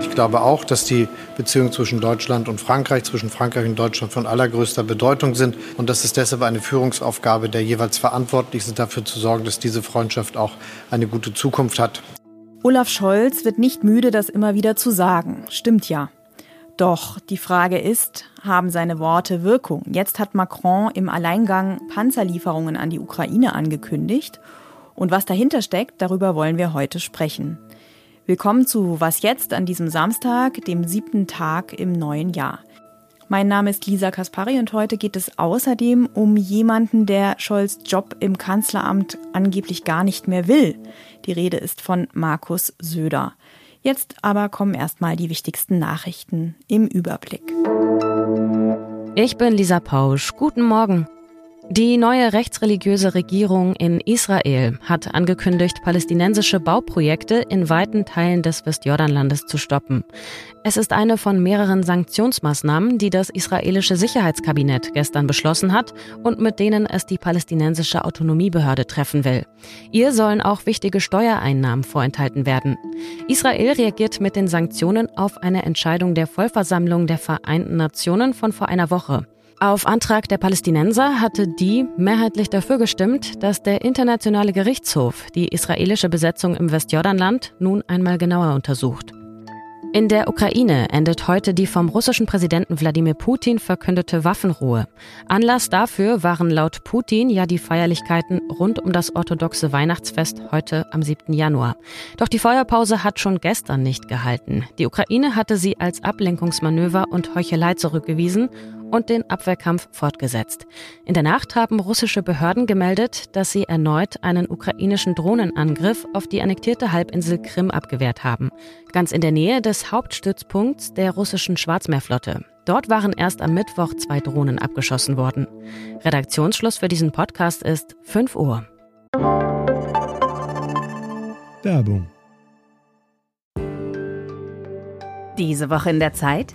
Ich glaube auch, dass die Beziehungen zwischen Deutschland und Frankreich, zwischen Frankreich und Deutschland von allergrößter Bedeutung sind und dass es deshalb eine Führungsaufgabe der jeweils Verantwortlichen dafür zu sorgen, dass diese Freundschaft auch eine gute Zukunft hat. Olaf Scholz wird nicht müde, das immer wieder zu sagen. Stimmt ja. Doch die Frage ist, haben seine Worte Wirkung? Jetzt hat Macron im Alleingang Panzerlieferungen an die Ukraine angekündigt. Und was dahinter steckt, darüber wollen wir heute sprechen. Willkommen zu Was jetzt an diesem Samstag, dem siebten Tag im neuen Jahr. Mein Name ist Lisa Kaspari und heute geht es außerdem um jemanden, der Scholz Job im Kanzleramt angeblich gar nicht mehr will. Die Rede ist von Markus Söder. Jetzt aber kommen erstmal die wichtigsten Nachrichten im Überblick. Ich bin Lisa Pausch. Guten Morgen. Die neue rechtsreligiöse Regierung in Israel hat angekündigt, palästinensische Bauprojekte in weiten Teilen des Westjordanlandes zu stoppen. Es ist eine von mehreren Sanktionsmaßnahmen, die das israelische Sicherheitskabinett gestern beschlossen hat und mit denen es die palästinensische Autonomiebehörde treffen will. Ihr sollen auch wichtige Steuereinnahmen vorenthalten werden. Israel reagiert mit den Sanktionen auf eine Entscheidung der Vollversammlung der Vereinten Nationen von vor einer Woche. Auf Antrag der Palästinenser hatte die mehrheitlich dafür gestimmt, dass der Internationale Gerichtshof die israelische Besetzung im Westjordanland nun einmal genauer untersucht. In der Ukraine endet heute die vom russischen Präsidenten Wladimir Putin verkündete Waffenruhe. Anlass dafür waren laut Putin ja die Feierlichkeiten rund um das orthodoxe Weihnachtsfest heute am 7. Januar. Doch die Feuerpause hat schon gestern nicht gehalten. Die Ukraine hatte sie als Ablenkungsmanöver und Heuchelei zurückgewiesen und den Abwehrkampf fortgesetzt. In der Nacht haben russische Behörden gemeldet, dass sie erneut einen ukrainischen Drohnenangriff auf die annektierte Halbinsel Krim abgewehrt haben. Ganz in der Nähe des Hauptstützpunkts der russischen Schwarzmeerflotte. Dort waren erst am Mittwoch zwei Drohnen abgeschossen worden. Redaktionsschluss für diesen Podcast ist 5 Uhr. Werbung. Diese Woche in der Zeit?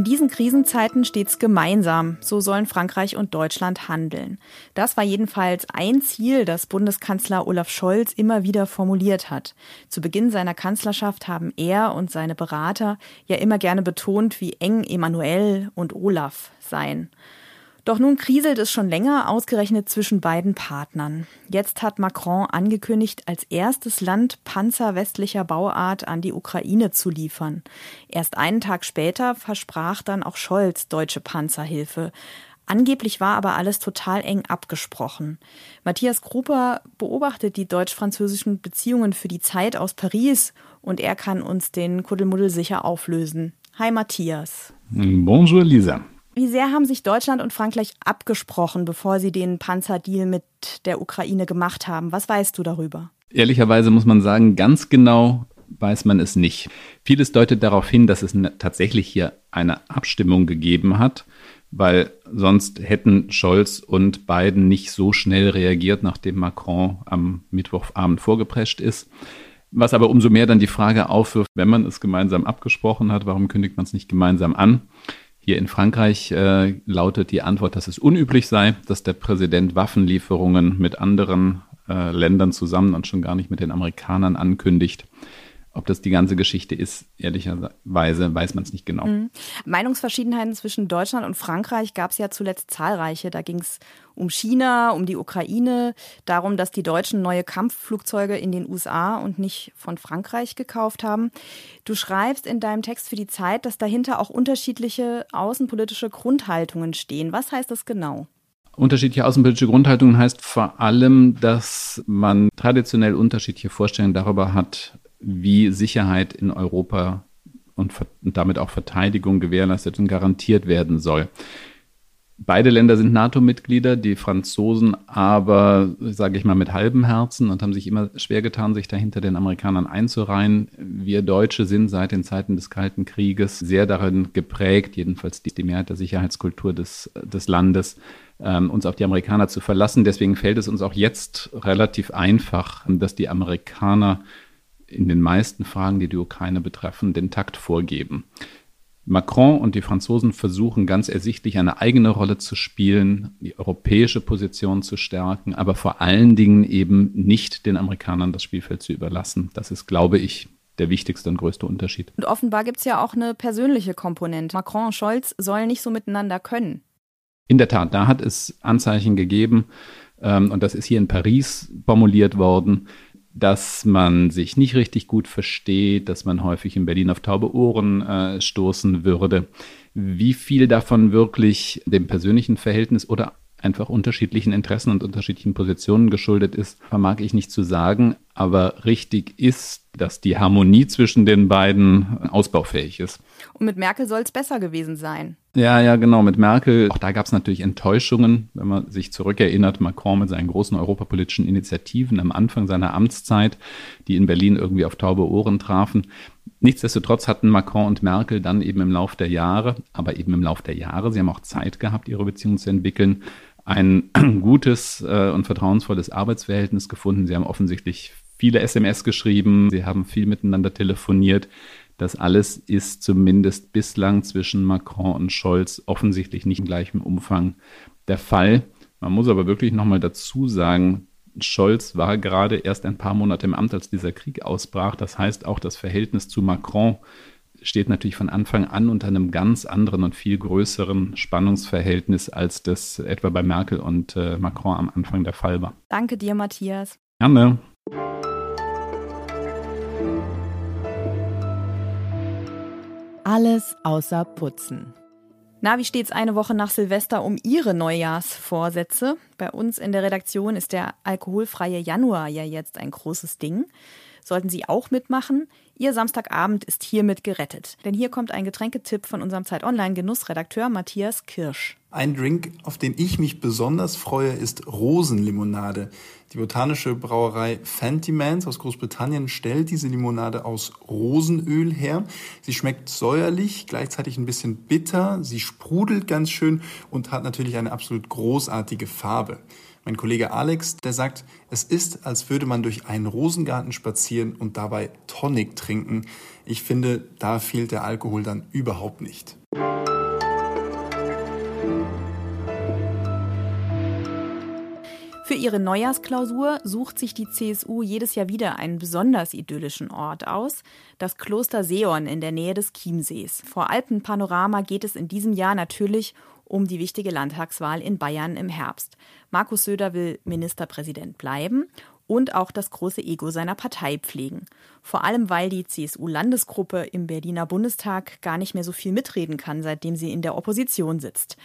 In diesen Krisenzeiten stets gemeinsam. So sollen Frankreich und Deutschland handeln. Das war jedenfalls ein Ziel, das Bundeskanzler Olaf Scholz immer wieder formuliert hat. Zu Beginn seiner Kanzlerschaft haben er und seine Berater ja immer gerne betont, wie eng Emmanuel und Olaf seien. Doch nun kriselt es schon länger, ausgerechnet zwischen beiden Partnern. Jetzt hat Macron angekündigt, als erstes Land Panzer westlicher Bauart an die Ukraine zu liefern. Erst einen Tag später versprach dann auch Scholz deutsche Panzerhilfe. Angeblich war aber alles total eng abgesprochen. Matthias Grupper beobachtet die deutsch-französischen Beziehungen für die Zeit aus Paris und er kann uns den Kuddelmuddel sicher auflösen. Hi Matthias. Bonjour Lisa. Wie sehr haben sich Deutschland und Frankreich abgesprochen, bevor sie den Panzerdeal mit der Ukraine gemacht haben? Was weißt du darüber? Ehrlicherweise muss man sagen, ganz genau weiß man es nicht. Vieles deutet darauf hin, dass es tatsächlich hier eine Abstimmung gegeben hat, weil sonst hätten Scholz und Biden nicht so schnell reagiert, nachdem Macron am Mittwochabend vorgeprescht ist. Was aber umso mehr dann die Frage aufwirft, wenn man es gemeinsam abgesprochen hat, warum kündigt man es nicht gemeinsam an? Hier in Frankreich äh, lautet die Antwort, dass es unüblich sei, dass der Präsident Waffenlieferungen mit anderen äh, Ländern zusammen und schon gar nicht mit den Amerikanern ankündigt. Ob das die ganze Geschichte ist, ehrlicherweise weiß man es nicht genau. Mhm. Meinungsverschiedenheiten zwischen Deutschland und Frankreich gab es ja zuletzt zahlreiche. Da ging es um China, um die Ukraine, darum, dass die Deutschen neue Kampfflugzeuge in den USA und nicht von Frankreich gekauft haben. Du schreibst in deinem Text für die Zeit, dass dahinter auch unterschiedliche außenpolitische Grundhaltungen stehen. Was heißt das genau? Unterschiedliche außenpolitische Grundhaltungen heißt vor allem, dass man traditionell unterschiedliche Vorstellungen darüber hat, wie Sicherheit in Europa und, und damit auch Verteidigung gewährleistet und garantiert werden soll. Beide Länder sind NATO-Mitglieder, die Franzosen aber, sage ich mal, mit halbem Herzen und haben sich immer schwer getan, sich dahinter den Amerikanern einzureihen. Wir Deutsche sind seit den Zeiten des Kalten Krieges sehr darin geprägt, jedenfalls die, Mehrheit der Sicherheitskultur des, des Landes, ähm, uns auf die Amerikaner zu verlassen. Deswegen fällt es uns auch jetzt relativ einfach, dass die Amerikaner in den meisten Fragen, die die Ukraine betreffen, den Takt vorgeben. Macron und die Franzosen versuchen ganz ersichtlich eine eigene Rolle zu spielen, die europäische Position zu stärken, aber vor allen Dingen eben nicht den Amerikanern das Spielfeld zu überlassen. Das ist, glaube ich, der wichtigste und größte Unterschied. Und offenbar gibt es ja auch eine persönliche Komponente. Macron und Scholz sollen nicht so miteinander können. In der Tat, da hat es Anzeichen gegeben, ähm, und das ist hier in Paris formuliert worden, dass man sich nicht richtig gut versteht, dass man häufig in Berlin auf taube Ohren äh, stoßen würde. Wie viel davon wirklich dem persönlichen Verhältnis oder einfach unterschiedlichen Interessen und unterschiedlichen Positionen geschuldet ist, vermag ich nicht zu sagen. Aber richtig ist, dass die Harmonie zwischen den beiden ausbaufähig ist. Und mit Merkel soll es besser gewesen sein. Ja, ja, genau. Mit Merkel, auch da gab es natürlich Enttäuschungen, wenn man sich zurückerinnert, Macron mit seinen großen europapolitischen Initiativen am Anfang seiner Amtszeit, die in Berlin irgendwie auf taube Ohren trafen. Nichtsdestotrotz hatten Macron und Merkel dann eben im Lauf der Jahre, aber eben im Lauf der Jahre, sie haben auch Zeit gehabt, ihre Beziehung zu entwickeln, ein gutes äh, und vertrauensvolles Arbeitsverhältnis gefunden. Sie haben offensichtlich viele SMS geschrieben, sie haben viel miteinander telefoniert. Das alles ist zumindest bislang zwischen Macron und Scholz offensichtlich nicht im gleichen Umfang der Fall. Man muss aber wirklich nochmal dazu sagen, Scholz war gerade erst ein paar Monate im Amt, als dieser Krieg ausbrach. Das heißt, auch das Verhältnis zu Macron steht natürlich von Anfang an unter einem ganz anderen und viel größeren Spannungsverhältnis, als das etwa bei Merkel und äh, Macron am Anfang der Fall war. Danke dir, Matthias. Gerne. Alles außer Putzen. Na, wie steht's eine Woche nach Silvester um Ihre Neujahrsvorsätze? Bei uns in der Redaktion ist der alkoholfreie Januar ja jetzt ein großes Ding. Sollten Sie auch mitmachen? Ihr Samstagabend ist hiermit gerettet. Denn hier kommt ein Getränketipp von unserem Zeit Online Genussredakteur Matthias Kirsch. Ein Drink, auf den ich mich besonders freue, ist Rosenlimonade. Die botanische Brauerei Fantymans aus Großbritannien stellt diese Limonade aus Rosenöl her. Sie schmeckt säuerlich, gleichzeitig ein bisschen bitter, sie sprudelt ganz schön und hat natürlich eine absolut großartige Farbe. Mein Kollege Alex, der sagt, es ist, als würde man durch einen Rosengarten spazieren und dabei Tonic trinken. Ich finde, da fehlt der Alkohol dann überhaupt nicht. Für ihre Neujahrsklausur sucht sich die CSU jedes Jahr wieder einen besonders idyllischen Ort aus, das Kloster Seon in der Nähe des Chiemsees. Vor Alpenpanorama geht es in diesem Jahr natürlich um die wichtige Landtagswahl in Bayern im Herbst. Markus Söder will Ministerpräsident bleiben und auch das große Ego seiner Partei pflegen. Vor allem, weil die CSU-Landesgruppe im Berliner Bundestag gar nicht mehr so viel mitreden kann, seitdem sie in der Opposition sitzt.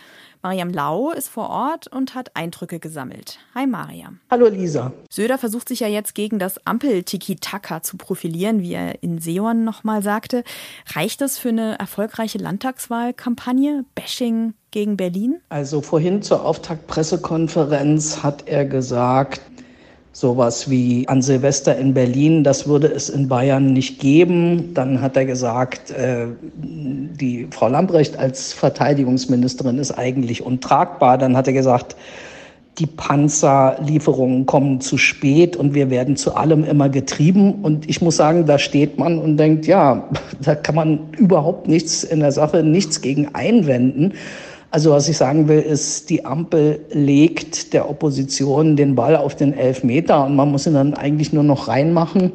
Mariam Lau ist vor Ort und hat Eindrücke gesammelt. Hi Mariam. Hallo Lisa. Söder versucht sich ja jetzt gegen das Ampel-Tiki-Taka zu profilieren, wie er in Seon nochmal sagte. Reicht das für eine erfolgreiche Landtagswahlkampagne? Bashing gegen Berlin? Also vorhin zur Auftaktpressekonferenz hat er gesagt, sowas wie an Silvester in Berlin, das würde es in Bayern nicht geben. Dann hat er gesagt, äh, die Frau Lambrecht als Verteidigungsministerin ist eigentlich untragbar. Dann hat er gesagt, die Panzerlieferungen kommen zu spät und wir werden zu allem immer getrieben. Und ich muss sagen, da steht man und denkt, ja, da kann man überhaupt nichts in der Sache, nichts gegen einwenden. Also was ich sagen will, ist, die Ampel legt der Opposition den Ball auf den Elfmeter und man muss ihn dann eigentlich nur noch reinmachen.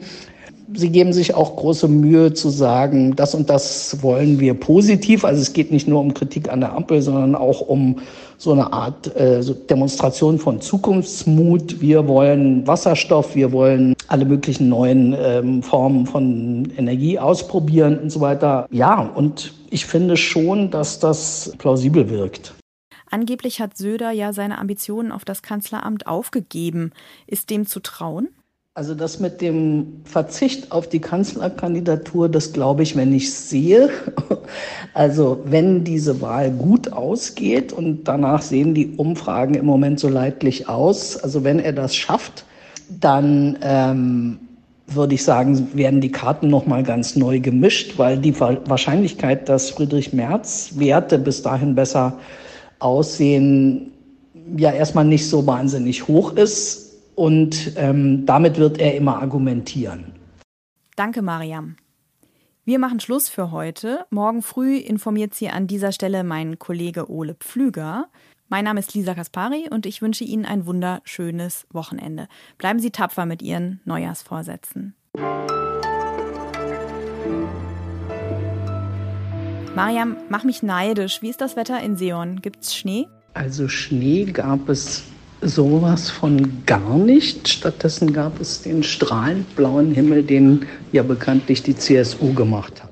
Sie geben sich auch große Mühe zu sagen, das und das wollen wir positiv. Also es geht nicht nur um Kritik an der Ampel, sondern auch um so eine Art äh, so Demonstration von Zukunftsmut. Wir wollen Wasserstoff, wir wollen alle möglichen neuen ähm, Formen von Energie ausprobieren und so weiter. Ja, und ich finde schon, dass das plausibel wirkt. Angeblich hat Söder ja seine Ambitionen auf das Kanzleramt aufgegeben. Ist dem zu trauen? Also das mit dem Verzicht auf die Kanzlerkandidatur, das glaube ich, wenn ich sehe. Also wenn diese Wahl gut ausgeht und danach sehen die Umfragen im Moment so leidlich aus, also wenn er das schafft, dann ähm, würde ich sagen, werden die Karten noch mal ganz neu gemischt, weil die Wahrscheinlichkeit, dass Friedrich Merz Werte bis dahin besser aussehen, ja erstmal nicht so wahnsinnig hoch ist. Und ähm, damit wird er immer argumentieren. Danke, Mariam. Wir machen Schluss für heute. Morgen früh informiert Sie an dieser Stelle mein Kollege Ole Pflüger. Mein Name ist Lisa Kaspari und ich wünsche Ihnen ein wunderschönes Wochenende. Bleiben Sie tapfer mit Ihren Neujahrsvorsätzen. Mariam, mach mich neidisch. Wie ist das Wetter in Seon? Gibt's Schnee? Also Schnee gab es sowas von gar nicht. Stattdessen gab es den strahlend blauen Himmel, den ja bekanntlich die CSU gemacht hat.